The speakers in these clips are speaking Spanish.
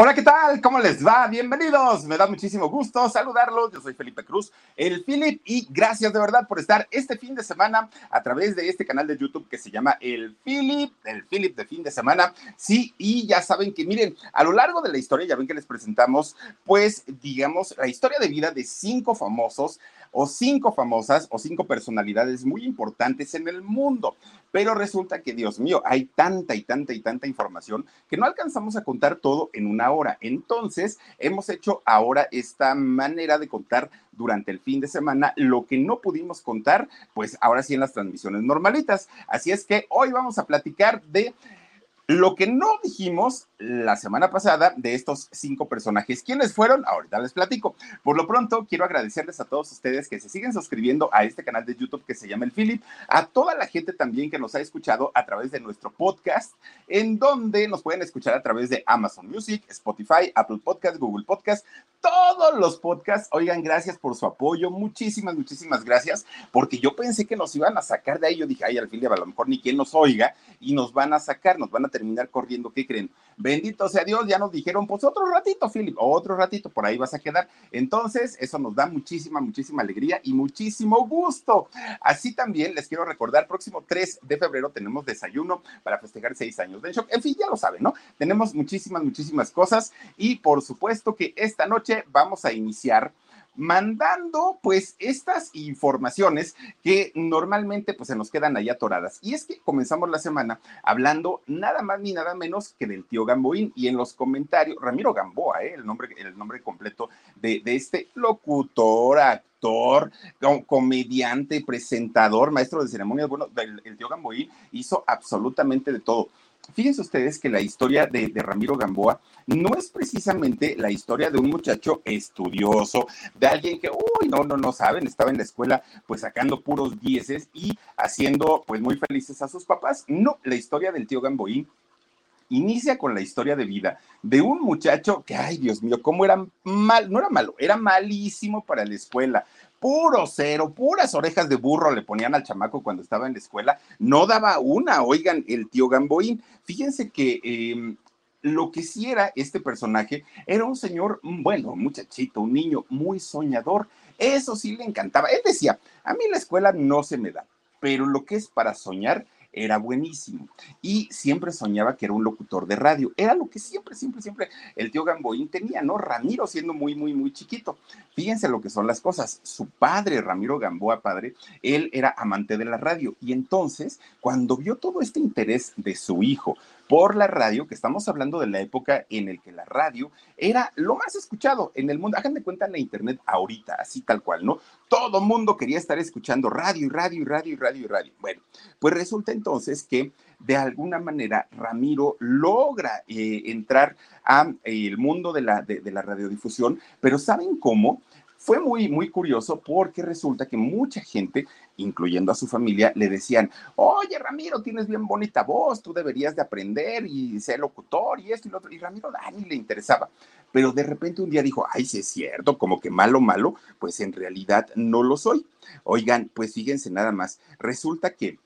Hola, ¿qué tal? ¿Cómo les va? Bienvenidos. Me da muchísimo gusto saludarlos. Yo soy Felipe Cruz, el Philip, y gracias de verdad por estar este fin de semana a través de este canal de YouTube que se llama El Philip, el Philip de fin de semana. Sí, y ya saben que, miren, a lo largo de la historia, ya ven que les presentamos, pues, digamos, la historia de vida de cinco famosos o cinco famosas o cinco personalidades muy importantes en el mundo. Pero resulta que, Dios mío, hay tanta y tanta y tanta información que no alcanzamos a contar todo en una hora. Entonces, hemos hecho ahora esta manera de contar durante el fin de semana lo que no pudimos contar, pues ahora sí en las transmisiones normalitas. Así es que hoy vamos a platicar de lo que no dijimos la semana pasada de estos cinco personajes, ¿quiénes fueron? Ahorita les platico. Por lo pronto, quiero agradecerles a todos ustedes que se siguen suscribiendo a este canal de YouTube que se llama El Philip, a toda la gente también que nos ha escuchado a través de nuestro podcast, en donde nos pueden escuchar a través de Amazon Music, Spotify, Apple Podcast, Google Podcast, todos los podcasts. Oigan, gracias por su apoyo, muchísimas, muchísimas gracias, porque yo pensé que nos iban a sacar de ahí. Yo dije, ay, al Philip, a lo mejor ni quien nos oiga y nos van a sacar, nos van a terminar corriendo. ¿Qué creen? Bendito sea Dios, ya nos dijeron, pues otro ratito, Philip, otro ratito, por ahí vas a quedar. Entonces, eso nos da muchísima, muchísima alegría y muchísimo gusto. Así también les quiero recordar, próximo 3 de febrero tenemos desayuno para festejar seis años de shock. En fin, ya lo saben, ¿no? Tenemos muchísimas, muchísimas cosas y por supuesto que esta noche vamos a iniciar mandando pues estas informaciones que normalmente pues se nos quedan ahí atoradas. Y es que comenzamos la semana hablando nada más ni nada menos que del tío Gamboín y en los comentarios, Ramiro Gamboa, ¿eh? el, nombre, el nombre completo de, este locutor, actor, comediante, presentador, maestro de ceremonias, bueno, el tío Gamboín hizo absolutamente de todo. Fíjense ustedes que la historia de, Ramiro Gamboa no es precisamente la historia de un muchacho estudioso, de alguien que, uy, no, no, no saben, estaba en la escuela pues sacando puros dieces y haciendo pues muy felices a sus papás. No, la historia del tío Gamboín inicia con la historia de vida de un muchacho que, ay Dios mío, cómo era mal, no era malo, era malísimo para la escuela, puro cero, puras orejas de burro le ponían al chamaco cuando estaba en la escuela, no daba una, oigan, el tío Gamboín. Fíjense que em, lo que sí era este personaje era un señor, mm, bueno, muchachito, un niño muy soñador. Eso sí le encantaba. Él decía, a mí la escuela no se me da, pero lo que es para soñar, era buenísimo. Y siempre soñaba que era un locutor de radio. Era lo que siempre, siempre, siempre el tío Gamboín tenía, ¿no? Ramiro siendo muy, muy, muy chiquito. Fíjense lo que son las cosas. Su padre, Ramiro Gamboa, padre, él era amante de la radio. Y entonces, cuando vio todo este interés de su hijo por la radio, que estamos hablando de la época en el que la radio era lo más escuchado en el mundo. Hagan de cuenta la internet ahorita, así tal cual, ¿no? Todo mundo quería estar escuchando radio y radio y radio y radio y radio. Bueno, pues resulta entonces que de alguna manera Ramiro logra eh, entrar al el mundo de la, de la radiodifusión, pero ¿saben cómo? Fue muy, muy curioso porque resulta que mucha gente, incluyendo a su familia, le decían, oye Ramiro, tienes bien bonita voz, tú deberías de aprender y ser locutor y esto y lo otro. Y Ramiro a le interesaba. Pero de repente un día dijo, ay, sí es cierto, como que malo, malo, pues en realidad no lo soy. Oigan, pues fíjense nada más, resulta que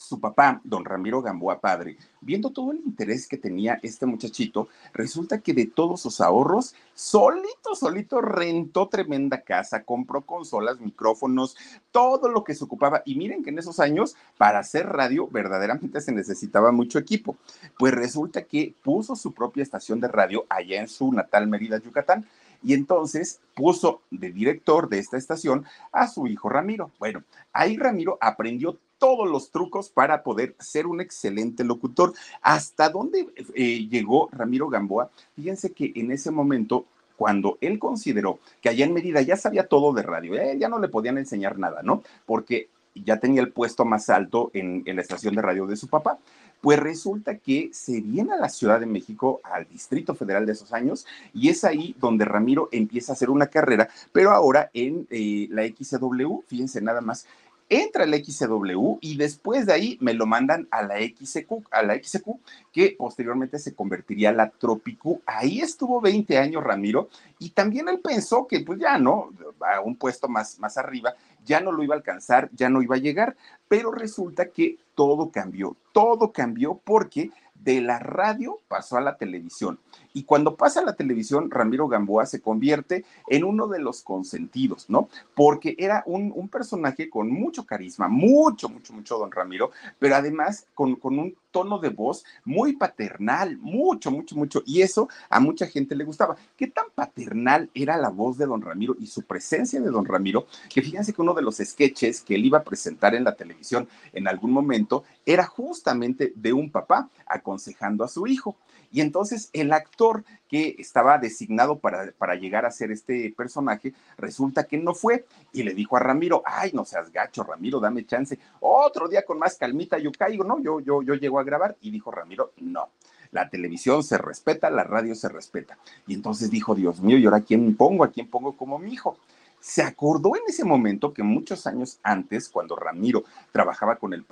su papá, don Ramiro Gamboa padre, viendo todo el interés que tenía este muchachito, resulta que de todos sus ahorros, solito, solito rentó tremenda casa, compró consolas, micrófonos, todo lo que se ocupaba. Y miren que en esos años, para hacer radio, verdaderamente se necesitaba mucho equipo. Pues resulta que puso su propia estación de radio allá en su natal Mérida, Yucatán y entonces puso de director de esta estación a su hijo Ramiro. Bueno, ahí Ramiro aprendió todos los trucos para poder ser un excelente locutor. ¿Hasta dónde eh, llegó Ramiro Gamboa? Fíjense que en ese momento cuando él consideró que allá en Mérida ya sabía todo de radio, eh, ya no le podían enseñar nada, ¿no? Porque ya tenía el puesto más alto en, la estación de radio de su papá. Pues resulta que se viene a la Ciudad de México, al Distrito Federal de esos años, y es ahí donde Ramiro empieza a hacer una carrera, pero ahora en eh, la XW, fíjense nada más, entra el XCW y después de ahí me lo mandan a la XQ, a la XQ, que posteriormente se convertiría a la Tropicu. Ahí estuvo 20 años Ramiro y también él pensó que pues ya no, a un puesto más, más arriba, ya no lo iba a alcanzar, ya no iba a llegar, pero resulta que todo cambió, todo cambió porque de la radio pasó a la televisión. Y cuando pasa a la televisión, Ramiro Gamboa se convierte en uno de los consentidos, ¿no? Porque era un, personaje con mucho carisma, mucho, mucho, mucho, don Ramiro, pero además con, con un tono de voz muy paternal, mucho, mucho, mucho. Y eso a mucha gente le gustaba. ¿Qué tan paternal era la voz de don Ramiro y su presencia de don Ramiro? Que fíjense que uno de los sketches que él iba a presentar en la televisión en algún momento era justamente de un papá aconsejando a su hijo. Y entonces el actor que estaba designado para, para, llegar a ser este personaje, resulta que no fue. Y le dijo a Ramiro, ay, no seas gacho, Ramiro, dame chance. Otro día con más calmita yo caigo, ¿no? Yo, yo, yo llego a grabar. Y dijo Ramiro, no. La televisión se respeta, la radio se respeta. Y entonces dijo, Dios mío, ¿y ahora quién pongo? ¿A quién pongo como mi hijo? Se acordó en ese momento que muchos años antes, cuando Ramiro trabajaba con el,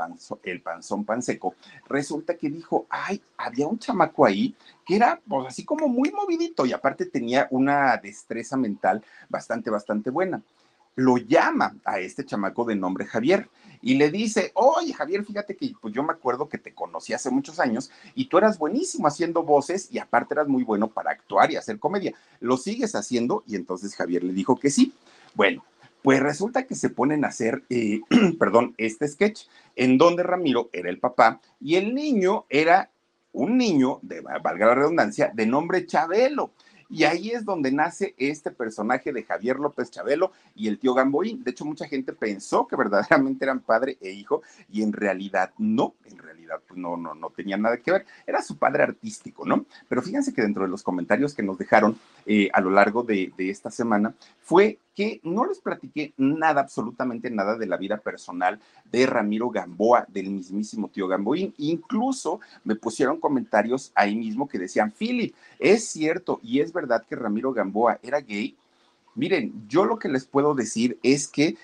el panzón panseco, resulta que dijo, ay, había un chamaco ahí que era pues, así como muy movidito y aparte tenía una destreza mental bastante, bastante buena. Lo llama a este chamaco de nombre Javier y le dice, oye Javier, fíjate que pues yo me acuerdo que te conocí hace muchos años y tú eras buenísimo haciendo voces y aparte eras muy bueno para actuar y hacer comedia. ¿Lo sigues haciendo? Y entonces Javier le dijo que sí. Bueno, pues resulta que se ponen a hacer, eh, perdón, este sketch, en donde Ramiro era el papá y el niño era un niño, de, valga la redundancia, de nombre Chabelo. Y ahí es donde nace este personaje de Javier López Chabelo y el tío Gamboín. De hecho, mucha gente pensó que verdaderamente eran padre e hijo y en realidad no, en realidad pues no, no, no tenía nada que ver. Era su padre artístico, ¿no? Pero fíjense que dentro de los comentarios que nos dejaron eh, a lo largo de esta semana fue que no les platiqué nada, absolutamente nada de la vida personal de Ramiro Gamboa, del mismísimo tío Gamboín. Incluso me pusieron comentarios ahí mismo que decían, Philip, es cierto y es verdad que Ramiro Gamboa era gay. Miren, yo lo que les puedo decir es que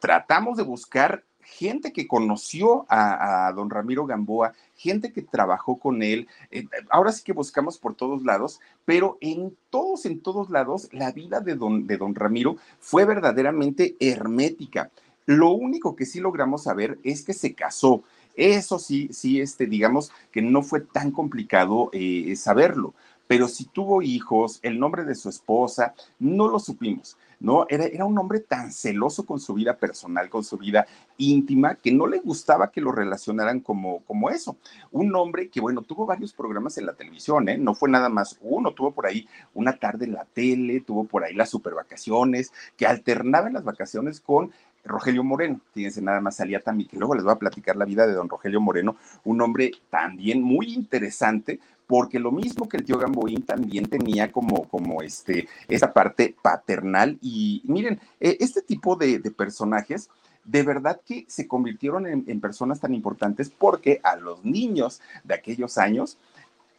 tratamos de buscar gente que conoció a, don Ramiro Gamboa, gente que trabajó con él. Eh, ahora sí que buscamos por todos lados, pero en todos, en todos lados, la vida de don, de don Ramiro fue verdaderamente hermética. Lo único que sí logramos saber es que se casó. Eso sí, sí, este, digamos que no fue tan complicado eh, saberlo, pero si tuvo hijos, el nombre de su esposa, no lo supimos. ¿No? Era, era un hombre tan celoso con su vida personal, con su vida íntima, que no le gustaba que lo relacionaran como, como eso. Un hombre que, bueno, tuvo varios programas en la televisión, ¿eh? No fue nada más uno, tuvo por ahí una tarde en la tele, tuvo por ahí las super vacaciones, que alternaba en las vacaciones con Rogelio Moreno, fíjense, nada más salía también, que luego les voy a platicar la vida de don Rogelio Moreno, un hombre también muy interesante, porque lo mismo que el tío Gamboín también tenía como, como este, esa parte paternal. Y miren, e, este tipo de, personajes de verdad que se convirtieron en, personas tan importantes porque a los niños de aquellos años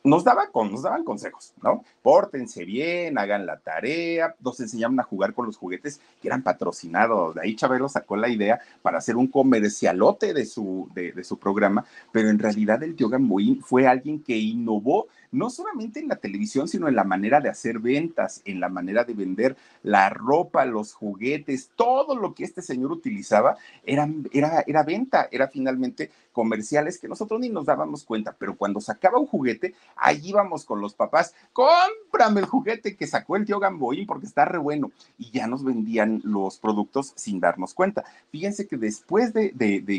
nos daban, nos daban consejos, ¿no? Pórtense bien, hagan la tarea, nos enseñaban a jugar con los juguetes que eran patrocinados. De ahí Chabelo sacó la idea para hacer un comercialote de su, de, de su programa, pero en realidad el tío Gamboín fue alguien que innovó no solamente en la televisión, sino en la manera de hacer ventas, en la manera de vender la ropa, los juguetes, todo lo que este señor utilizaba era, era, era venta, era finalmente comerciales que nosotros ni nos dábamos cuenta, pero cuando sacaba un juguete, ahí íbamos con los papás, cómprame el juguete que sacó el tío Gamboín porque está re bueno, y ya nos vendían los productos sin darnos cuenta. Fíjense que después de,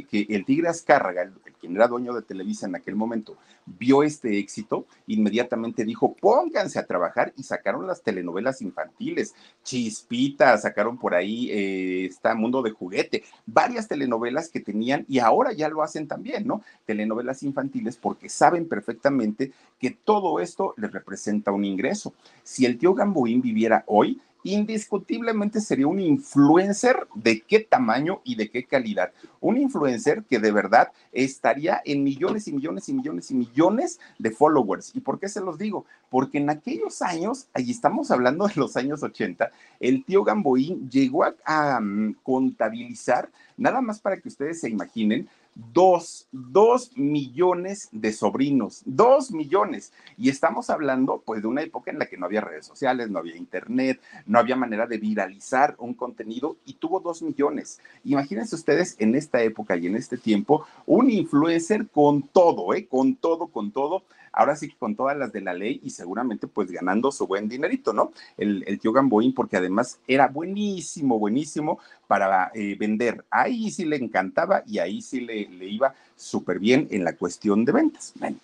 que el Tigre Azcárraga, el, quien era dueño de Televisa en aquel momento, vio este éxito, inmediatamente dijo, pónganse a trabajar y sacaron las telenovelas infantiles, Chispita, sacaron por ahí, eh, está Mundo de Juguete, varias telenovelas que tenían y ahora ya lo hacen también, ¿no? Telenovelas infantiles porque saben perfectamente que todo esto les representa un ingreso. Si el tío Gamboín viviera hoy, indiscutiblemente sería un influencer de qué tamaño y de qué calidad. Un influencer que de verdad estaría en millones y millones y millones y millones de followers. ¿Y por qué se los digo? Porque en aquellos años, ahí estamos hablando de los años 80, el tío Gamboín llegó a, mm, contabilizar, nada más para que ustedes se imaginen, dos, dos millones de sobrinos, dos millones. Y estamos hablando pues de una época en la que no había redes sociales, no había internet, no había manera de viralizar un contenido y tuvo dos millones. Imagínense ustedes en esta época y en este tiempo, un influencer con todo, ¿eh? con todo, con todo ahora sí con todas las de la ley y seguramente pues ganando su buen dinerito, ¿no? El, el tío Gamboín, porque además era buenísimo, buenísimo para eh, vender. Ahí sí le encantaba y ahí sí le, le iba súper bien en la cuestión de ventas. Bueno,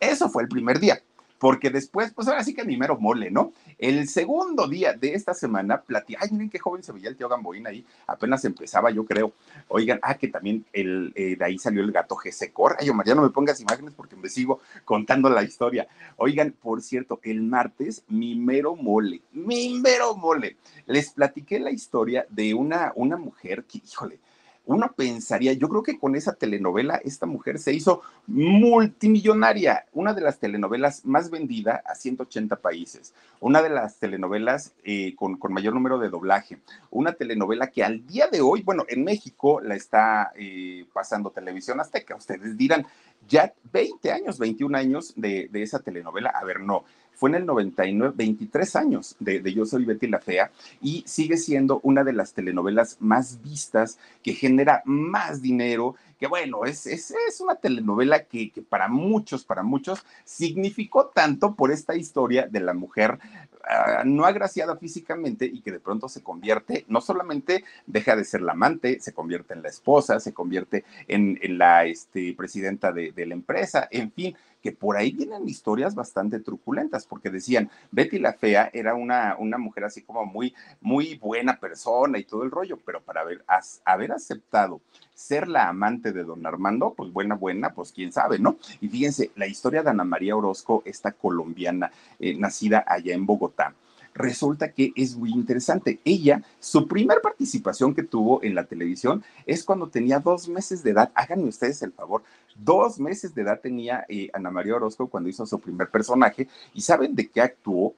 eso fue el primer día porque después, pues ahora sí que mi mero mole, ¿no? El segundo día de esta semana, platí, ay, miren qué joven se veía el tío Gamboín ahí, apenas empezaba, yo creo. Oigan, ah, que también el, eh, de ahí salió el gato Gesecor. Ay, María, no me pongas imágenes porque me sigo contando la historia. Oigan, por cierto, el martes, mi mero mole, mi mero mole. Les platiqué la historia de una, una mujer que, híjole, uno pensaría, yo creo que con esa telenovela esta mujer se hizo multimillonaria, una de las telenovelas más vendida a 180 países, una de las telenovelas eh, con, mayor número de doblaje, una telenovela que al día de hoy, bueno, en México la está eh, pasando Televisión Azteca, ustedes dirán, ya 20 años, 21 años de, de esa telenovela, a ver, no, fue en el 99, 23 años de, Yo Soy Betty la Fea y sigue siendo una de las telenovelas más vistas, que genera más dinero, que bueno, es, es, es una telenovela que, que, para muchos, para muchos, significó tanto por esta historia de la mujer uh, no agraciada físicamente y que de pronto se convierte, no solamente deja de ser la amante, se convierte en la esposa, se convierte en, en la este, presidenta de, de la empresa, en fin, que por ahí vienen historias bastante truculentas, porque decían, Betty la Fea era una, una mujer así como muy, muy buena persona y todo el rollo, pero para haber, haber aceptado ser la amante de don Armando, pues buena, buena, pues quién sabe, ¿no? Y fíjense, la historia de Ana María Orozco, esta colombiana, eh, nacida allá en Bogotá, resulta que es muy interesante. Ella, su primer participación que tuvo en la televisión es cuando tenía dos meses de edad. Háganme ustedes el favor. Dos meses de edad tenía eh, Ana María Orozco cuando hizo su primer personaje. ¿Y saben de qué actuó?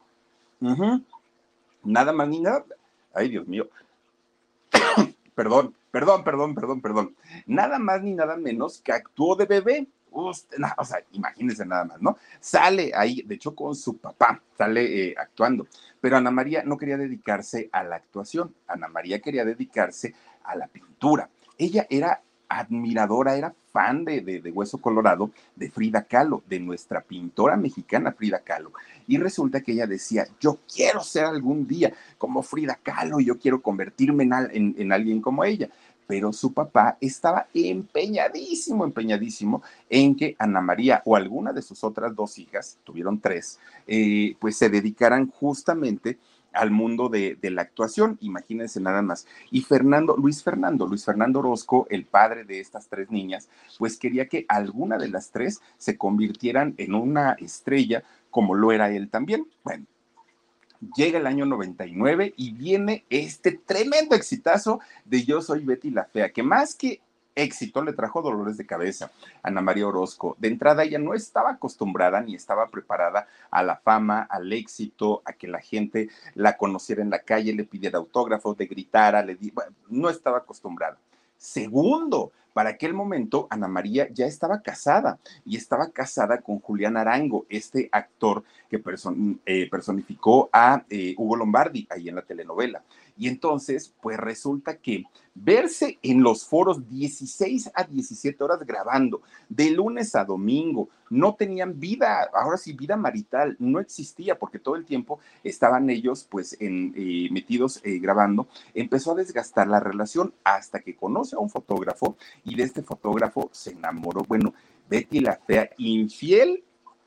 Nada más ni nada. Ay, Dios mío. perdón, perdón, perdón, perdón, perdón. Nada más ni nada menos que actuó de bebé o sea, imagínense nada más, ¿no? Sale ahí, de hecho, con su papá, sale eh, actuando. Pero Ana María no quería dedicarse a la actuación, Ana María quería dedicarse a la pintura. Ella era admiradora, era fan de, Hueso Colorado, de Frida Kahlo, de nuestra pintora mexicana Frida Kahlo. Y resulta que ella decía, yo quiero ser algún día como Frida Kahlo, yo quiero convertirme en, en alguien como ella pero su papá estaba empeñadísimo, empeñadísimo en que Ana María o alguna de sus otras dos hijas, tuvieron tres, eh, pues se dedicaran justamente al mundo de, la actuación, imagínense nada más. Y Fernando, Luis Fernando, Luis Fernando Orozco, el padre de estas tres niñas, pues quería que alguna de las tres se convirtieran en una estrella como lo era él también. Bueno, llega el año 99 y viene este tremendo exitazo de Yo Soy Betty la Fea, que más que éxito le trajo dolores de cabeza Ana María Orozco. De entrada ella no estaba acostumbrada ni estaba preparada a la fama, al éxito, a que la gente la conociera en la calle, le pidiera autógrafos, le gritara, le di... no estaba acostumbrada. Segundo, para aquel momento Ana María ya estaba casada y estaba casada con Julián Arango, este actor que eh, personificó a eh, Hugo Lombardi ahí en la telenovela. Y entonces, pues resulta que verse en los foros 16 a 17 horas grabando, de lunes a domingo, no tenían vida, ahora sí, vida marital, no existía porque todo el tiempo estaban ellos pues eh, metidos grabando, empezó a desgastar la relación hasta que conoce a un fotógrafo y de este fotógrafo se enamoró. Bueno, Betty la fea, infiel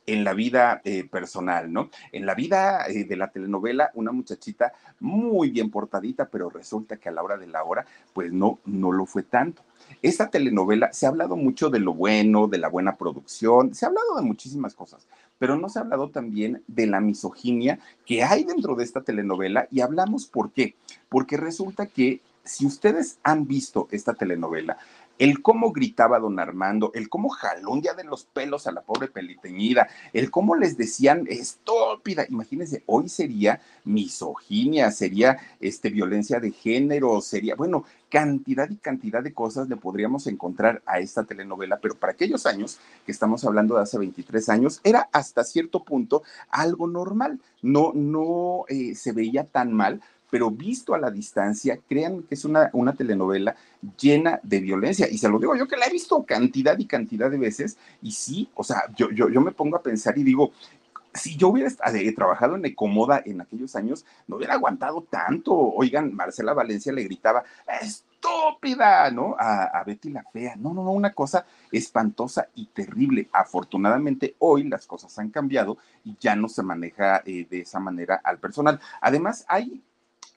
en la vida eh, personal, ¿no? En la vida eh, de la telenovela, una muchachita muy bien portadita, pero resulta que a la hora de la hora, pues no, no lo fue tanto. Esta telenovela se ha hablado mucho de lo bueno, de la buena producción, se ha hablado de muchísimas cosas, pero no se ha hablado también de la misoginia que hay dentro de esta telenovela y hablamos por qué. Porque resulta que si ustedes han visto esta telenovela, el cómo gritaba don Armando, el cómo jaló un día de los pelos a la pobre peliteñida, el cómo les decían estúpida, imagínense, hoy sería misoginia, sería este, violencia de género, sería, bueno, cantidad y cantidad de cosas le podríamos encontrar a esta telenovela, pero para aquellos años, que estamos hablando de hace 23 años, era hasta cierto punto algo normal, no, no eh, se veía tan mal, pero visto a la distancia, créanme que es una, una telenovela llena de violencia. Y se lo digo yo que la he visto cantidad y cantidad de veces. Y sí, o sea, yo, yo, yo me pongo a pensar y digo, si yo hubiera eh, trabajado en Ecomoda en aquellos años, no hubiera aguantado tanto. Oigan, Marcela Valencia le gritaba, estúpida, ¿no? A, Betty la Fea. No, no, no, una cosa espantosa y terrible. Afortunadamente, hoy las cosas han cambiado y ya no se maneja eh, de esa manera al personal. Además, hay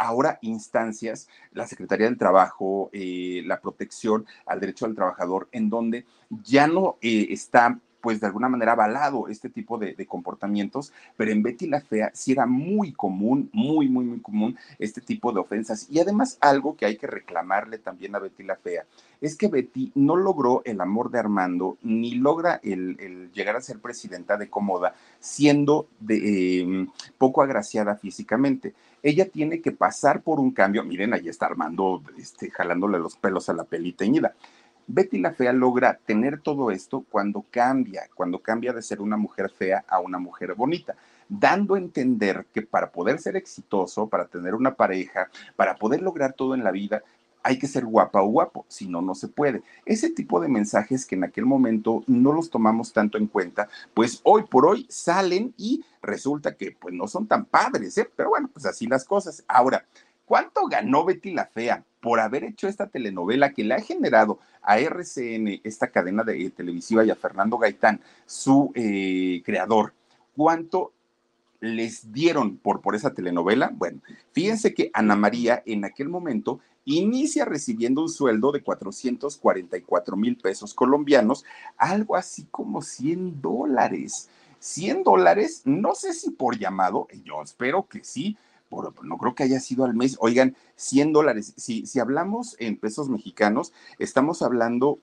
ahora instancias, la Secretaría del Trabajo, eh, la protección al derecho del trabajador, en donde ya no está pues de alguna manera avalado este tipo de, comportamientos, pero en Betty la Fea sí era muy común, muy, muy, muy común este tipo de ofensas. Y además algo que hay que reclamarle también a Betty la Fea es que Betty no logró el amor de Armando ni logra el, llegar a ser presidenta de Comoda siendo de, em, poco agraciada físicamente. Ella tiene que pasar por un cambio. Miren, ahí está Armando este, jalándole los pelos a la peliteñida Betty la Fea logra tener todo esto cuando cambia, cuando cambia de ser una mujer fea a una mujer bonita, dando a entender que para poder ser exitoso, para tener una pareja, para poder lograr todo en la vida, hay que ser guapa o guapo, si no, no se puede. Ese tipo de mensajes que en aquel momento no los tomamos tanto en cuenta, pues hoy por hoy salen y resulta que pues no son tan padres, ¿eh? pero bueno, pues así las cosas. Ahora, ¿cuánto ganó Betty la Fea? por haber hecho esta telenovela que le ha generado a RCN, esta cadena de, eh, televisiva, y a Fernando Gaitán, su eh, creador, cuánto les dieron por, por esa telenovela. Bueno, fíjense que Ana María en aquel momento inicia recibiendo un sueldo de 444 mil pesos colombianos, algo así como 100 dólares. 100 dólares, no sé si por llamado, yo espero que sí, no creo que haya sido al mes, oigan, 100 dólares. Si, si hablamos en pesos mexicanos, estamos hablando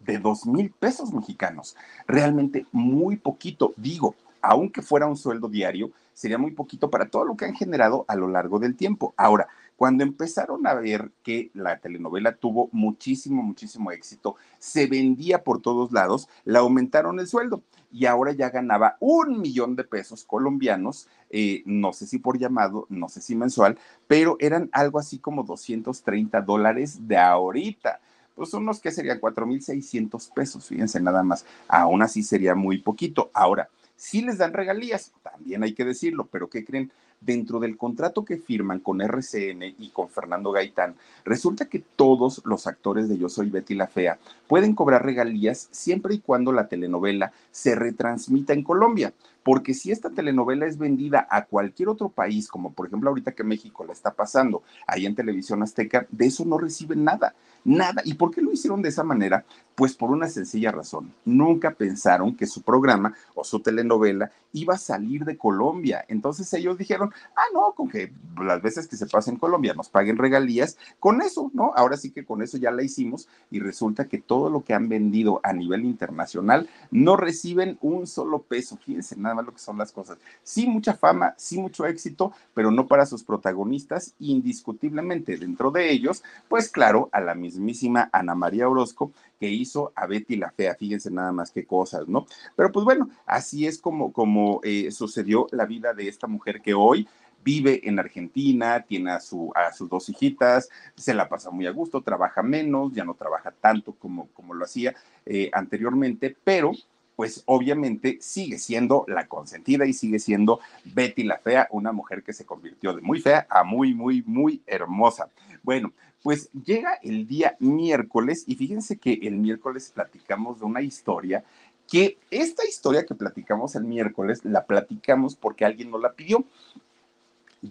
de 2 mil pesos mexicanos. Realmente muy poquito. Digo, aunque fuera un sueldo diario, sería muy poquito para todo lo que han generado a lo largo del tiempo. Ahora, cuando empezaron a ver que la telenovela tuvo muchísimo, muchísimo éxito, se vendía por todos lados, le aumentaron el sueldo y ahora ya ganaba un millón de pesos colombianos, eh, no sé si por llamado, no sé si mensual, pero eran algo así como 230 dólares de ahorita pues unos que serían 4.600 pesos, fíjense nada más, aún así sería muy poquito. Ahora, si les dan regalías, también hay que decirlo, pero ¿qué creen? Dentro del contrato que firman con RCN y con Fernando Gaitán, resulta que todos los actores de Yo Soy Betty la Fea pueden cobrar regalías siempre y cuando la telenovela se retransmita en Colombia. Porque si esta telenovela es vendida a cualquier otro país, como por ejemplo ahorita que México la está pasando ahí en televisión azteca, de eso no reciben nada, nada. ¿Y por qué lo hicieron de esa manera? Pues por una sencilla razón. Nunca pensaron que su programa o su telenovela iba a salir de Colombia. Entonces ellos dijeron, ah, no, con que las veces que se pase en Colombia nos paguen regalías, con eso, ¿no? Ahora sí que con eso ya la hicimos y resulta que todo lo que han vendido a nivel internacional no reciben un solo peso. Fíjense nada más lo que son las cosas. Sí, mucha fama, sí, mucho éxito, pero no para sus protagonistas, indiscutiblemente dentro de ellos, pues claro, a la mismísima Ana María Orozco, que hizo a Betty la Fea. Fíjense nada más qué cosas, ¿no? Pero pues bueno, así es como, como eh, sucedió la vida de esta mujer que hoy vive en Argentina, tiene a, su, a sus dos hijitas, se la pasa muy a gusto, trabaja menos, ya no trabaja tanto como, como lo hacía eh, anteriormente, pero pues obviamente sigue siendo la consentida y sigue siendo Betty la Fea, una mujer que se convirtió de muy fea a muy, muy, muy hermosa. Bueno, pues llega el día miércoles y fíjense que el miércoles platicamos de una historia que esta historia que platicamos el miércoles la platicamos porque alguien nos la pidió.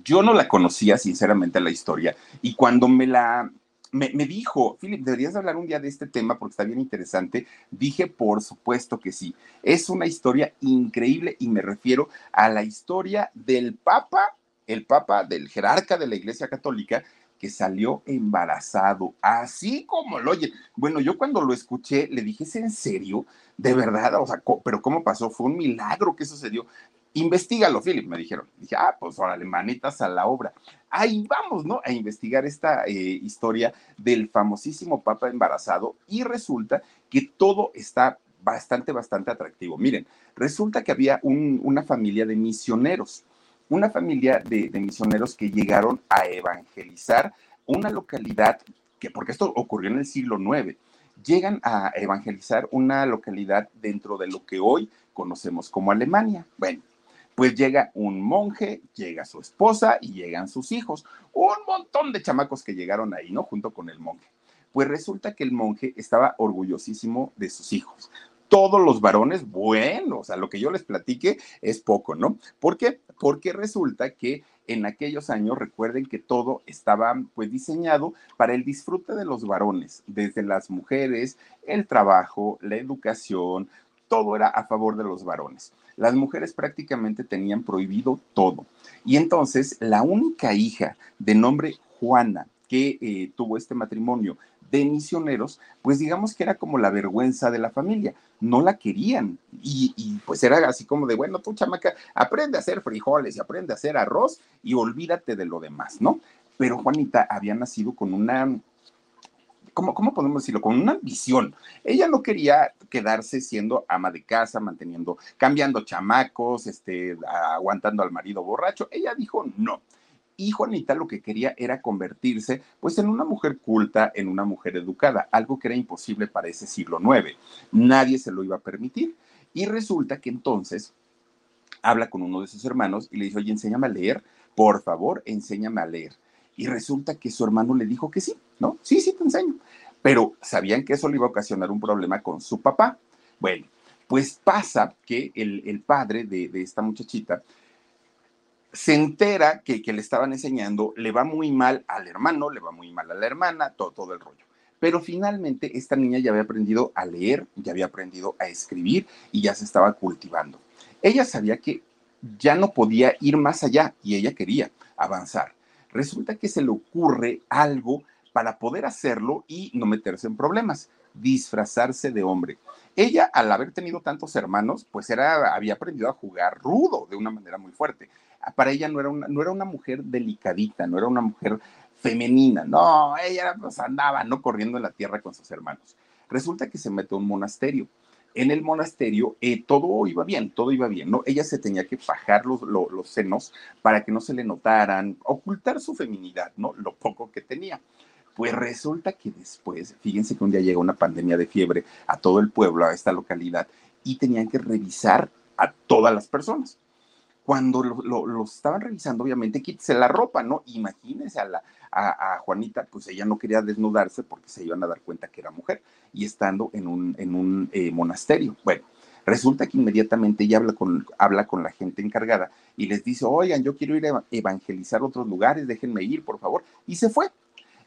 Yo no la conocía sinceramente la historia y cuando me la me, dijo, Philip, deberías hablar un día de este tema porque está bien interesante. Dije, por supuesto que sí. Es una historia increíble y me refiero a la historia del Papa, el Papa del jerarca de la Iglesia Católica, que salió embarazado, así como lo oye. Bueno, yo cuando lo escuché le dije, ¿es en serio? De verdad, o sea, pero ¿cómo pasó? Fue un milagro que sucedió. Investígalo, Philip, me dijeron. Dije, ah, pues órale, manitas a la obra. Ahí vamos, ¿no? A investigar esta eh, historia del famosísimo Papa embarazado y resulta que todo está bastante, bastante atractivo. Miren, resulta que había una familia de misioneros, una familia de, de misioneros que llegaron a evangelizar una localidad que, porque esto ocurrió en el siglo IX, llegan a evangelizar una localidad dentro de lo que hoy conocemos como Alemania. Bueno, pues llega un monje, llega su esposa y llegan sus hijos. Un montón de chamacos que llegaron ahí, ¿no? Junto con el monje. Pues resulta que el monje estaba orgullosísimo de sus hijos. Todos los varones, bueno, o sea, lo que yo les platique es poco, ¿no? ¿Por qué? Porque resulta que en aquellos años, recuerden que todo estaba pues diseñado para el disfrute de los varones, desde las mujeres, el trabajo, la educación, todo era a favor de los varones. Las mujeres prácticamente tenían prohibido todo. Y entonces la única hija de nombre Juana que eh, tuvo este matrimonio de misioneros, pues digamos que era como la vergüenza de la familia, no la querían y, y, pues era así como de, bueno, tú chamaca, aprende a hacer frijoles y aprende a hacer arroz y olvídate de lo demás, ¿no? Pero Juanita había nacido con una ¿cómo, ¿cómo podemos decirlo? Con una ambición. Ella no quería quedarse siendo ama de casa, manteniendo, cambiando chamacos, este, aguantando al marido borracho. Ella dijo no. Y Juanita lo que quería era convertirse pues en una mujer culta, en una mujer educada, algo que era imposible para ese siglo IX. Nadie se lo iba a permitir. Y resulta que entonces habla con uno de sus hermanos y le dice, oye, enséñame a leer, por favor, enséñame a leer. Y resulta que su hermano le dijo que sí, ¿no? Sí, sí, te enseño. Pero sabían que eso le iba a ocasionar un problema con su papá. Bueno, pues pasa que el, padre de, esta muchachita se entera que, que, le estaban enseñando, le va muy mal al hermano, le va muy mal a la hermana, todo, todo el rollo. Pero finalmente esta niña ya había aprendido a leer, ya había aprendido a escribir y ya se estaba cultivando. Ella sabía que ya no podía ir más allá y ella quería avanzar resulta que se le ocurre algo para poder hacerlo y no meterse en problemas, disfrazarse de hombre. Ella, al haber tenido tantos hermanos, pues era, había aprendido a jugar rudo de una manera muy fuerte. Para ella no era una, no era una mujer delicadita, no era una mujer femenina, no, ella pues andaba, no corriendo en la tierra con sus hermanos. Resulta que se mete a un monasterio en el monasterio eh, todo iba bien, todo iba bien, ¿no? Ella se tenía que fajar los, los, senos para que no se le notaran, ocultar su feminidad, ¿no? Lo poco que tenía. Pues resulta que después, fíjense que un día llega una pandemia de fiebre a todo el pueblo, a esta localidad, y tenían que revisar a todas las personas. Cuando lo, estaban revisando, obviamente, quítese la ropa, ¿no? Imagínense a la, a, Juanita, pues ella no quería desnudarse porque se iban a dar cuenta que era mujer y estando en un, en un eh, monasterio. Bueno, resulta que inmediatamente ella habla con, habla con la gente encargada y les dice, oigan, yo quiero ir a evangelizar otros lugares, déjenme ir, por favor. Y se fue.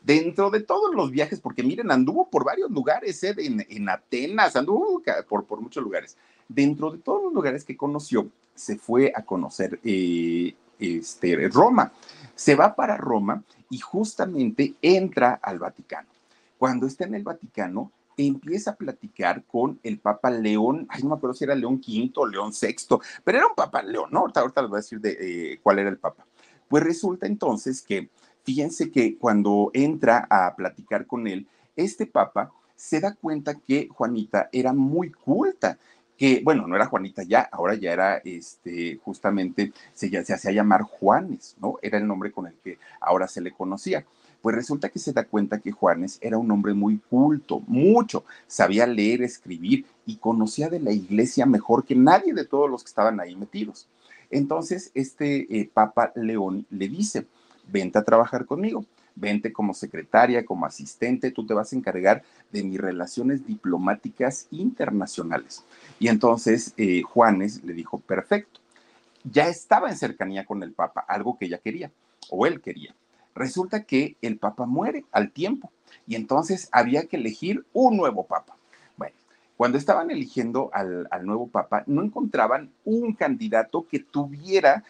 Dentro de todos los viajes, porque miren, anduvo por varios lugares, ¿eh? en, Atenas, anduvo por, por muchos lugares. Dentro de todos los lugares que conoció, se fue a conocer eh, este, Roma. Se va para Roma y justamente entra al Vaticano. Cuando está en el Vaticano, empieza a platicar con el Papa León, ay, no me acuerdo si era León V o León VI, pero era un Papa León, ¿no? Ahorita, les voy a decir de eh, cuál era el Papa. Pues resulta entonces que, fíjense que cuando entra a platicar con él, este Papa se da cuenta que Juanita era muy culta que, bueno, no era Juanita ya, ahora ya era, este, justamente, se, se hacía llamar Juanes, ¿no? Era el nombre con el que ahora se le conocía. Pues resulta que se da cuenta que Juanes era un hombre muy culto, mucho, sabía leer, escribir y conocía de la iglesia mejor que nadie de todos los que estaban ahí metidos. Entonces, este eh, Papa León le dice, vente a trabajar conmigo vente como secretaria, como asistente, tú te vas a encargar de mis relaciones diplomáticas internacionales. Y entonces eh, Juanes le dijo, perfecto, ya estaba en cercanía con el Papa, algo que ella quería, o él quería. Resulta que el Papa muere al tiempo y entonces había que elegir un nuevo Papa. Bueno, cuando estaban eligiendo al, al nuevo Papa, no encontraban un candidato que tuviera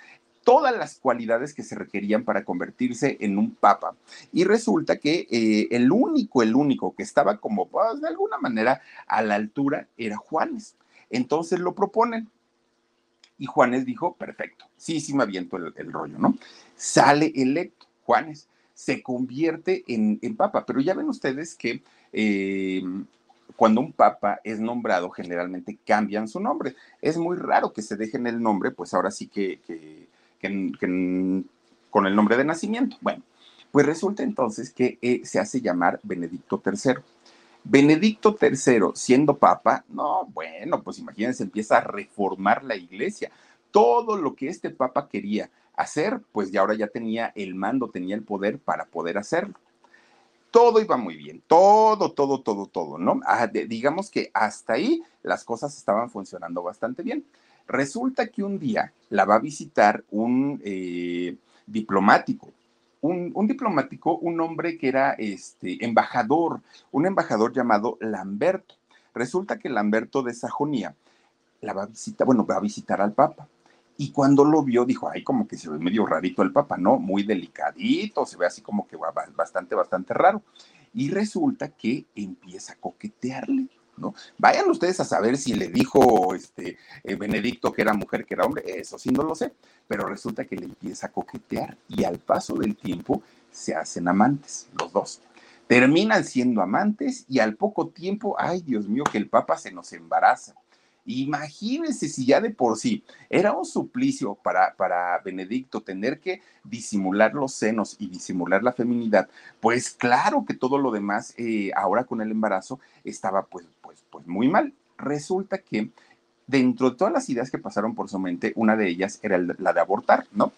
todas las cualidades que se requerían para convertirse en un papa. Y resulta que eh, el único, el único que estaba como, pues, de alguna manera a la altura era Juanes. Entonces lo proponen. Y Juanes dijo, perfecto, sí, sí me aviento el, rollo, ¿no? Sale electo Juanes, se convierte en, papa, pero ya ven ustedes que eh, cuando un papa es nombrado, generalmente cambian su nombre. Es muy raro que se dejen el nombre, pues ahora sí que con el nombre de nacimiento. Bueno, pues resulta entonces que eh, se hace llamar Benedicto III. Benedicto III, siendo papa, no, bueno, pues imagínense, empieza a reformar la iglesia. Todo lo que este papa quería hacer, pues ya ahora ya tenía el mando, tenía el poder para poder hacerlo. Todo iba muy bien, todo, todo, todo, todo, ¿no? Ah, digamos que hasta ahí las cosas estaban funcionando bastante bien. Resulta que un día la va a visitar un eh, diplomático, un, diplomático, un hombre que era este, embajador, un embajador llamado Lamberto. Resulta que Lamberto de Sajonía la va a visitar, bueno, va a visitar al Papa. Y cuando lo vio, dijo, ay, como que se ve medio rarito el Papa, ¿no? Muy delicadito, se ve así como que bastante, bastante raro. Y resulta que empieza a coquetearle. ¿No? Vayan ustedes a saber si le dijo este eh, Benedicto que era mujer, que era hombre, eso sí no lo sé, pero resulta que le empieza a coquetear y al paso del tiempo se hacen amantes, los dos. Terminan siendo amantes y al poco tiempo, ay Dios mío, que el Papa se nos embaraza. Imagínense si ya de por sí era un suplicio para, para Benedicto tener que disimular los senos y disimular la feminidad, pues claro que todo lo demás eh, ahora con el embarazo estaba pues, pues, pues muy mal. Resulta que dentro de todas las ideas que pasaron por su mente, una de ellas era la de abortar, ¿no?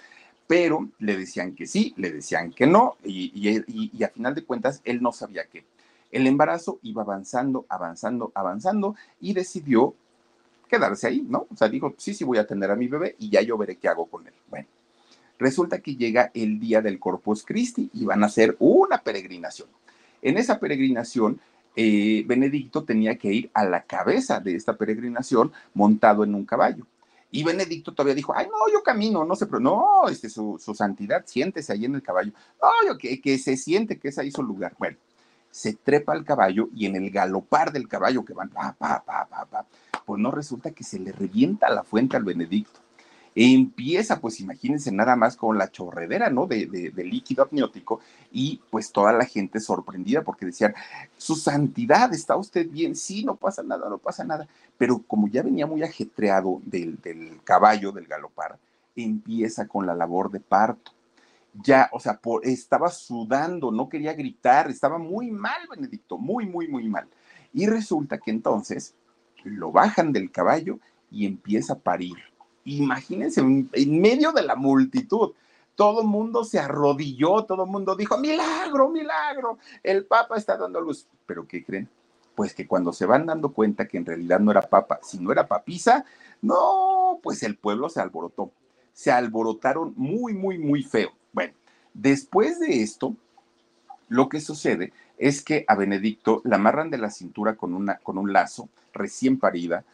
Pero le decían que sí, le decían que no, y, y, y a final de cuentas él no sabía qué. El embarazo iba avanzando, avanzando, avanzando y decidió quedarse ahí, ¿no? O sea, dijo, sí, sí voy a tener a mi bebé y ya yo veré qué hago con él. Bueno, resulta que llega el día del Corpus Christi y van a hacer una peregrinación. En esa peregrinación, eh, Benedicto tenía que ir a la cabeza de esta peregrinación montado en un caballo. Y Benedicto todavía dijo, ay, no, yo camino, no sé, pero no, este, su, santidad, siéntese ahí en el caballo. No, yo, que, que se siente que es ahí su lugar. Bueno, se trepa al caballo y en el galopar del caballo que van, pa, pa, pa, pa, pa, pues no resulta que se le revienta la fuente al Benedicto. empieza, pues imagínense nada más con la chorredera, ¿no? De, de, líquido amniótico y pues toda la gente sorprendida porque decían, su santidad, ¿está usted bien? Sí, no pasa nada, no pasa nada. Pero como ya venía muy ajetreado del, del caballo, del galopar, empieza con la labor de parto ya, o sea, estaba sudando, no quería gritar, estaba muy mal, Benedicto, muy, muy, muy mal. Y resulta que entonces lo bajan del caballo y empieza a parir. Imagínense, en medio de la multitud, todo el mundo se arrodilló, todo el mundo dijo, milagro, milagro, el Papa está dando luz. Pero ¿qué creen? Pues que cuando se van dando cuenta que en realidad no era Papa, sino era papisa, no, pues el pueblo se alborotó. Se alborotaron muy, muy, muy feo. Bueno, después de esto, lo que sucede es que a Benedicto la amarran de la cintura con, una, con un lazo recién parida,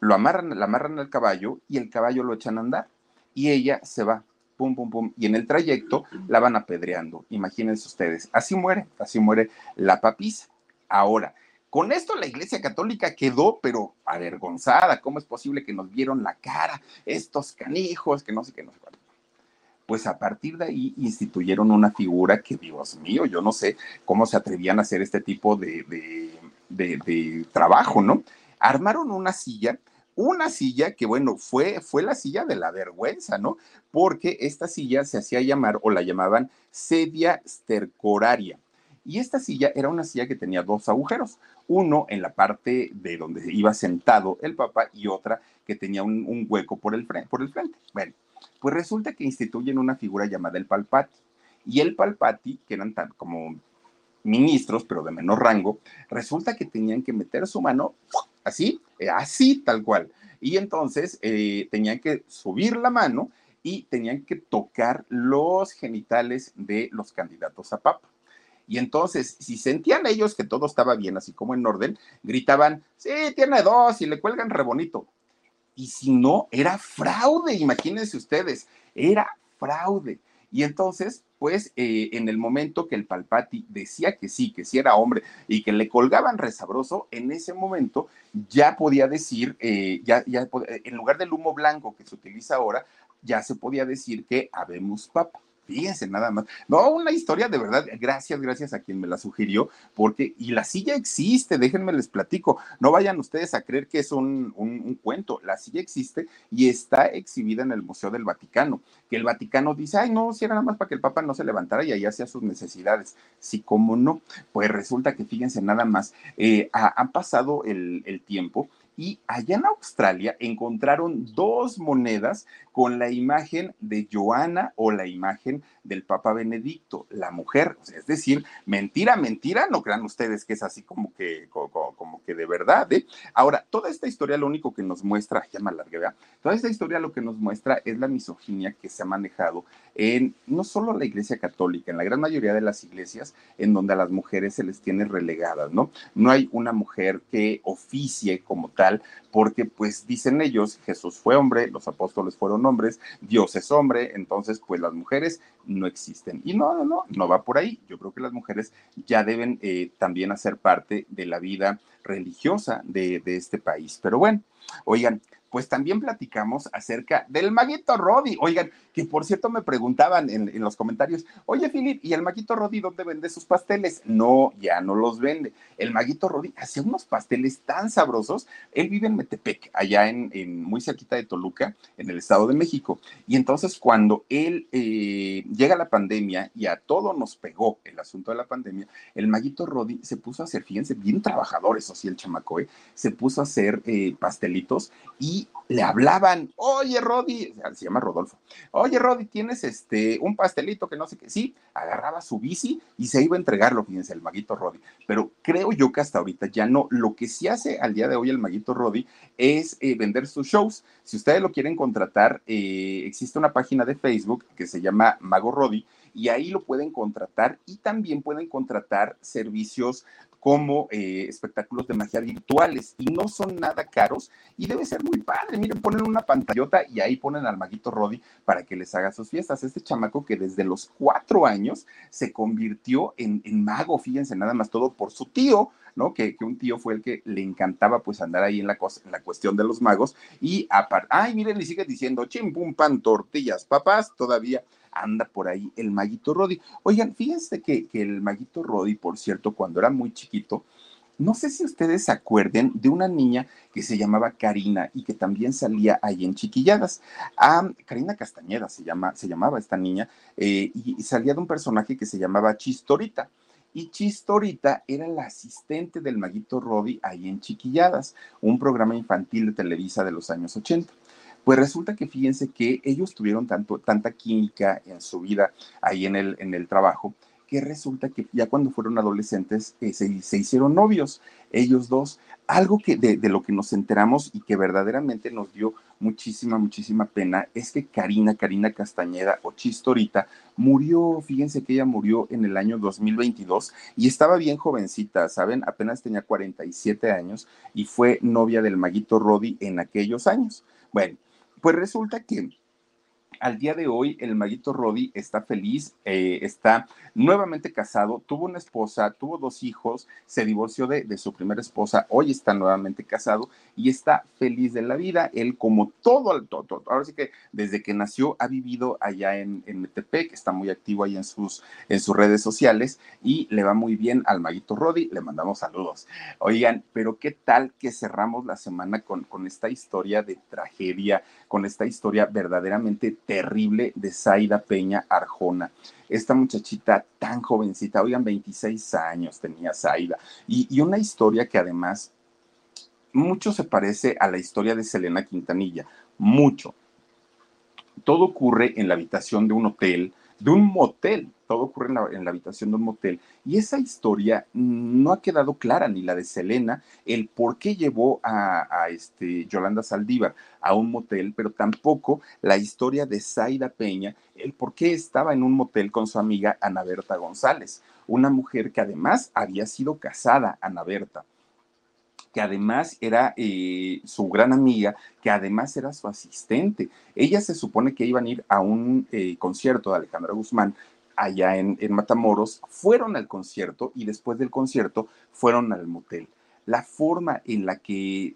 lo amarran, la amarran al caballo y el caballo lo echan a andar y ella se va, pum, pum, pum, y en el trayecto la van apedreando. Imagínense ustedes, así muere, así muere la papisa. Ahora, con esto la Iglesia Católica quedó, pero avergonzada. ¿Cómo es posible que nos vieron la cara estos canijos, que no sé qué, no sé cuál? Pues a partir de ahí instituyeron una figura que, Dios mío, yo no sé cómo se atrevían a hacer este tipo de, de, trabajo, ¿no? Armaron una silla, una silla que, bueno, fue, fue la silla de la vergüenza, ¿no? Porque esta silla se hacía llamar o la llamaban sedia stercoraria. Y esta silla era una silla que tenía dos agujeros, uno en la parte de donde iba sentado el papa y otra que tenía un, hueco por el, por el frente. Bueno, pues resulta que instituyen una figura llamada el Palpati. Y el Palpati, que eran tan como ministros, pero de menor rango, resulta que tenían que meter su mano así, eh, así tal cual. Y entonces eh, tenían que subir la mano y tenían que tocar los genitales de los candidatos a papa. Y entonces, si sentían ellos que todo estaba bien, así como en orden, gritaban, sí, tiene dos y le cuelgan re bonito y si no, era fraude, imagínense ustedes, era fraude. Y entonces, pues, eh, en el momento que el Palpati decía que sí, que sí era hombre y que le colgaban resabroso, en ese momento ya podía decir, eh, ya, ya, en lugar del humo blanco que se utiliza ahora, ya se podía decir que habemos papa. Fíjense nada más. No, una historia de verdad. Gracias, gracias a quien me la sugirió, porque, y la silla existe, déjenme les platico. No vayan ustedes a creer que es un, un, cuento. La silla existe y está exhibida en el Museo del Vaticano. Que el Vaticano dice, ay, no, si era nada más para que el Papa no se levantara y allá hacía sus necesidades. Sí, cómo no. Pues resulta que fíjense nada más, eh, han pasado el, el tiempo y allá en Australia encontraron dos monedas con la imagen de Joana o la imagen del Papa Benedicto, la mujer. es decir, mentira, mentira, no crean ustedes que es así como que, como, que de verdad. ¿eh? Ahora, toda esta historia lo único que nos muestra, ya me alargué, toda esta historia lo que nos muestra es la misoginia que se ha manejado en no solo la iglesia católica, en la gran mayoría de las iglesias en donde a las mujeres se les tiene relegadas, ¿no? No hay una mujer que oficie como tal, porque pues dicen ellos, Jesús fue hombre, los apóstoles fueron hombres, Dios es hombre, entonces pues las mujeres no existen. Y no, no, no, no va por ahí. Yo creo que las mujeres ya deben eh, también hacer parte de la vida religiosa de, de este país. Pero bueno, oigan, pues también platicamos acerca del maguito Rodi. Oigan, que por cierto me preguntaban en, los comentarios, oye Filip, ¿y el maguito Rodi dónde vende sus pasteles? No, ya no los vende. El maguito Rodi hacía unos pasteles tan sabrosos. Él vive en Metepec, allá en, muy cerquita de Toluca, en el Estado de México. Y entonces cuando él eh, llega la pandemia y a todo nos pegó el asunto de la pandemia, el maguito Rodi se puso a hacer, fíjense, bien trabajador, eso sí, el chamaco, ¿eh? se puso a hacer eh, pastelitos y le hablaban, oye Rodi, se llama Rodolfo, oye Rodi, tienes este un pastelito que no sé qué, sí, agarraba su bici y se iba a entregarlo, fíjense, el maguito Rodi. Pero creo yo que hasta ahorita ya no, lo que sí hace al día de hoy el maguito Rodi es eh, vender sus shows. Si ustedes lo quieren contratar, eh, existe una página de Facebook que se llama Mago Rodi y ahí lo pueden contratar y también pueden contratar servicios como eh, espectáculos de magia virtuales y no son nada caros y debe ser muy padre. Miren, ponen una pantallota y ahí ponen al maguito Roddy para que les haga sus fiestas. Este chamaco que desde los cuatro años se convirtió en, mago, fíjense nada más todo por su tío, ¿no? Que, un tío fue el que le encantaba pues andar ahí en la, en la cuestión de los magos y aparte, ay, miren, y sigue diciendo, chim, pum, pan, tortillas, papás, todavía anda por ahí el maguito Rodi. Oigan, fíjense que, que el maguito Rodi, por cierto, cuando era muy chiquito, no sé si ustedes se acuerden de una niña que se llamaba Karina y que también salía ahí en Chiquilladas. Ah, Karina Castañeda se, llama, se llamaba esta niña eh, y, salía de un personaje que se llamaba Chistorita. Y Chistorita era la asistente del maguito Rodi ahí en Chiquilladas, un programa infantil de Televisa de los años 80. Pues resulta que fíjense que ellos tuvieron tanto, tanta química en su vida ahí en el, en el trabajo, que resulta que ya cuando fueron adolescentes eh, se, se, hicieron novios, ellos dos. Algo que de, de, lo que nos enteramos y que verdaderamente nos dio muchísima, muchísima pena es que Karina, Karina Castañeda o Chistorita, murió, fíjense que ella murió en el año 2022 y estaba bien jovencita, ¿saben? Apenas tenía 47 años y fue novia del maguito Rodi en aquellos años. Bueno, pues resulta que al día de hoy el maguito Rodi está feliz, eh, está nuevamente casado, tuvo una esposa, tuvo dos hijos, se divorció de, su primera esposa, hoy está nuevamente casado y está feliz de la vida. Él como todo, todo, ahora sí que desde que nació ha vivido allá en, Metepec, está muy activo ahí en sus, en sus redes sociales y le va muy bien al maguito Rodi, le mandamos saludos. Oigan, pero qué tal que cerramos la semana con, con esta historia de tragedia, con esta historia verdaderamente terrible de Zaida Peña Arjona. Esta muchachita tan jovencita, oigan, 26 años tenía Zaida, y, y una historia que además mucho se parece a la historia de Selena Quintanilla, mucho. Todo ocurre en la habitación de un hotel, de un motel, todo ocurre en la, habitación de un motel. Y esa historia no ha quedado clara, ni la de Selena, el por qué llevó a, este, Yolanda Saldívar a un motel, pero tampoco la historia de Zaida Peña, el por qué estaba en un motel con su amiga Ana Berta González, una mujer que además había sido casada, Ana Berta. Que además era eh, su gran amiga, que además era su asistente. Ella se supone que iban a ir a un eh, concierto de Alejandra Guzmán allá en, Matamoros, fueron al concierto y después del concierto fueron al motel. La forma en la que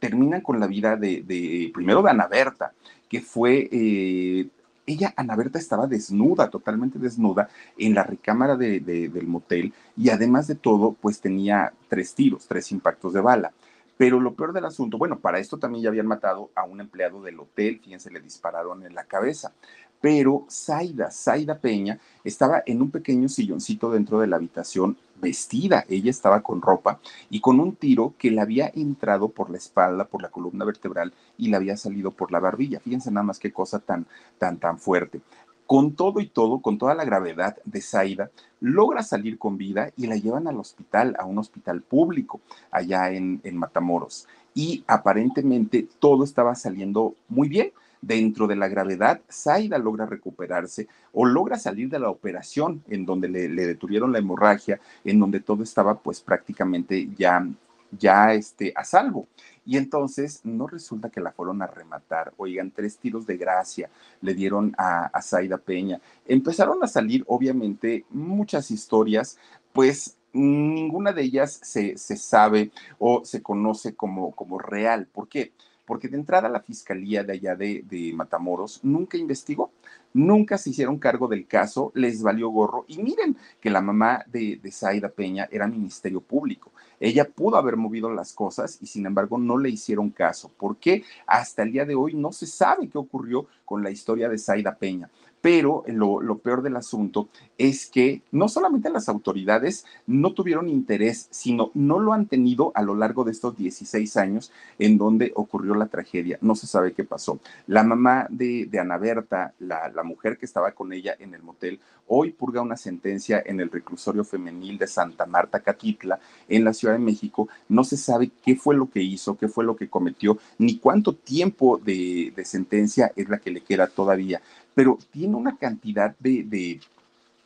terminan con la vida de, primero de Ana Berta, que fue eh, ella, Ana Berta, estaba desnuda, totalmente desnuda, en la recámara del motel y además de todo, pues tenía tres tiros, tres impactos de bala. Pero lo peor del asunto, bueno, para esto también ya habían matado a un empleado del hotel, fíjense, le dispararon en la cabeza pero Zaida, Zaida Peña, estaba en un pequeño silloncito dentro de la habitación vestida, ella estaba con ropa y con un tiro que le había entrado por la espalda, por la columna vertebral y le había salido por la barbilla. Fíjense nada más qué cosa tan, tan, tan fuerte. Con todo y todo, con toda la gravedad de Zaida, logra salir con vida y la llevan al hospital, a un hospital público allá en, en Matamoros. Y aparentemente todo estaba saliendo muy bien dentro de la gravedad, Zaida logra recuperarse o logra salir de la operación en donde le, detuvieron la hemorragia, en donde todo estaba pues prácticamente ya, ya este, a salvo. Y entonces no resulta que la fueron a rematar. Oigan, tres tiros de gracia le dieron a, Zaida Peña. Empezaron a salir, obviamente, muchas historias, pues ninguna de ellas se, se sabe o se conoce como, como real. ¿Por qué? De entrada la fiscalía de allá de, Matamoros nunca investigó, nunca se hicieron cargo del caso, les valió gorro. Y miren que la mamá de, de Zaida Peña era ministerio público. Ella pudo haber movido las cosas y sin embargo no le hicieron caso. porque Hasta el día de hoy no se sabe qué ocurrió con la historia de Zaida Peña. Pero lo, peor del asunto es que no solamente las autoridades no tuvieron interés, sino no lo han tenido a lo largo de estos 16 años en donde ocurrió la tragedia. No se sabe qué pasó. La mamá de, Ana Berta, la, mujer que estaba con ella en el motel, hoy purga una sentencia en el reclusorio femenil de Santa Marta, Catitla, en la Ciudad de México. No se sabe qué fue lo que hizo, qué fue lo que cometió, ni cuánto tiempo de sentencia es la que le queda todavía pero tiene una cantidad de,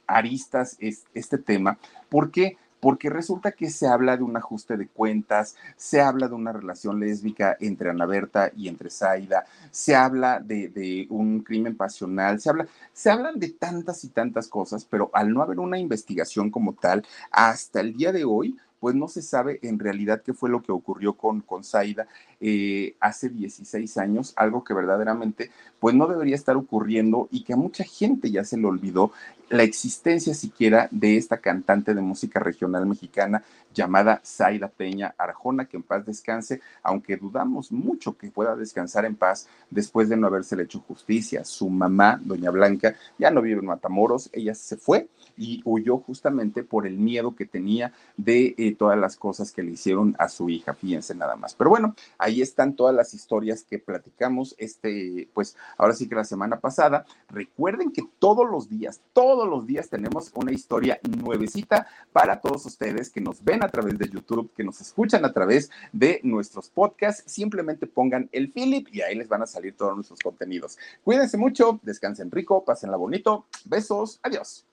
aristas este tema. ¿Por qué? Porque resulta que se habla de un ajuste de cuentas, se habla de una relación lésbica entre Ana Berta y entre Zaida, se habla de, un crimen pasional, se habla, se hablan de tantas y tantas cosas, pero al no haber una investigación como tal, hasta el día de hoy, pues no se sabe en realidad qué fue lo que ocurrió con, con Zaida eh, hace 16 años, algo que verdaderamente pues no debería estar ocurriendo y que a mucha gente ya se le olvidó la existencia siquiera de esta cantante de música regional mexicana llamada Zaida Peña Arjona, que en paz descanse, aunque dudamos mucho que pueda descansar en paz después de no haberse hecho justicia. Su mamá, doña Blanca, ya no vive en Matamoros, ella se fue y huyó justamente por el miedo que tenía de eh, todas las cosas que le hicieron a su hija, fíjense nada más. Pero bueno, ahí están todas las historias que platicamos, este, pues ahora sí que la semana pasada. Recuerden que todos los días, todos los días tenemos una historia nuevecita para todos ustedes que nos ven a través de YouTube, que nos escuchan a través de nuestros podcasts. Simplemente pongan el Philip y ahí les van a salir todos nuestros contenidos. Cuídense mucho, descansen rico, pásenla bonito. Besos, adiós.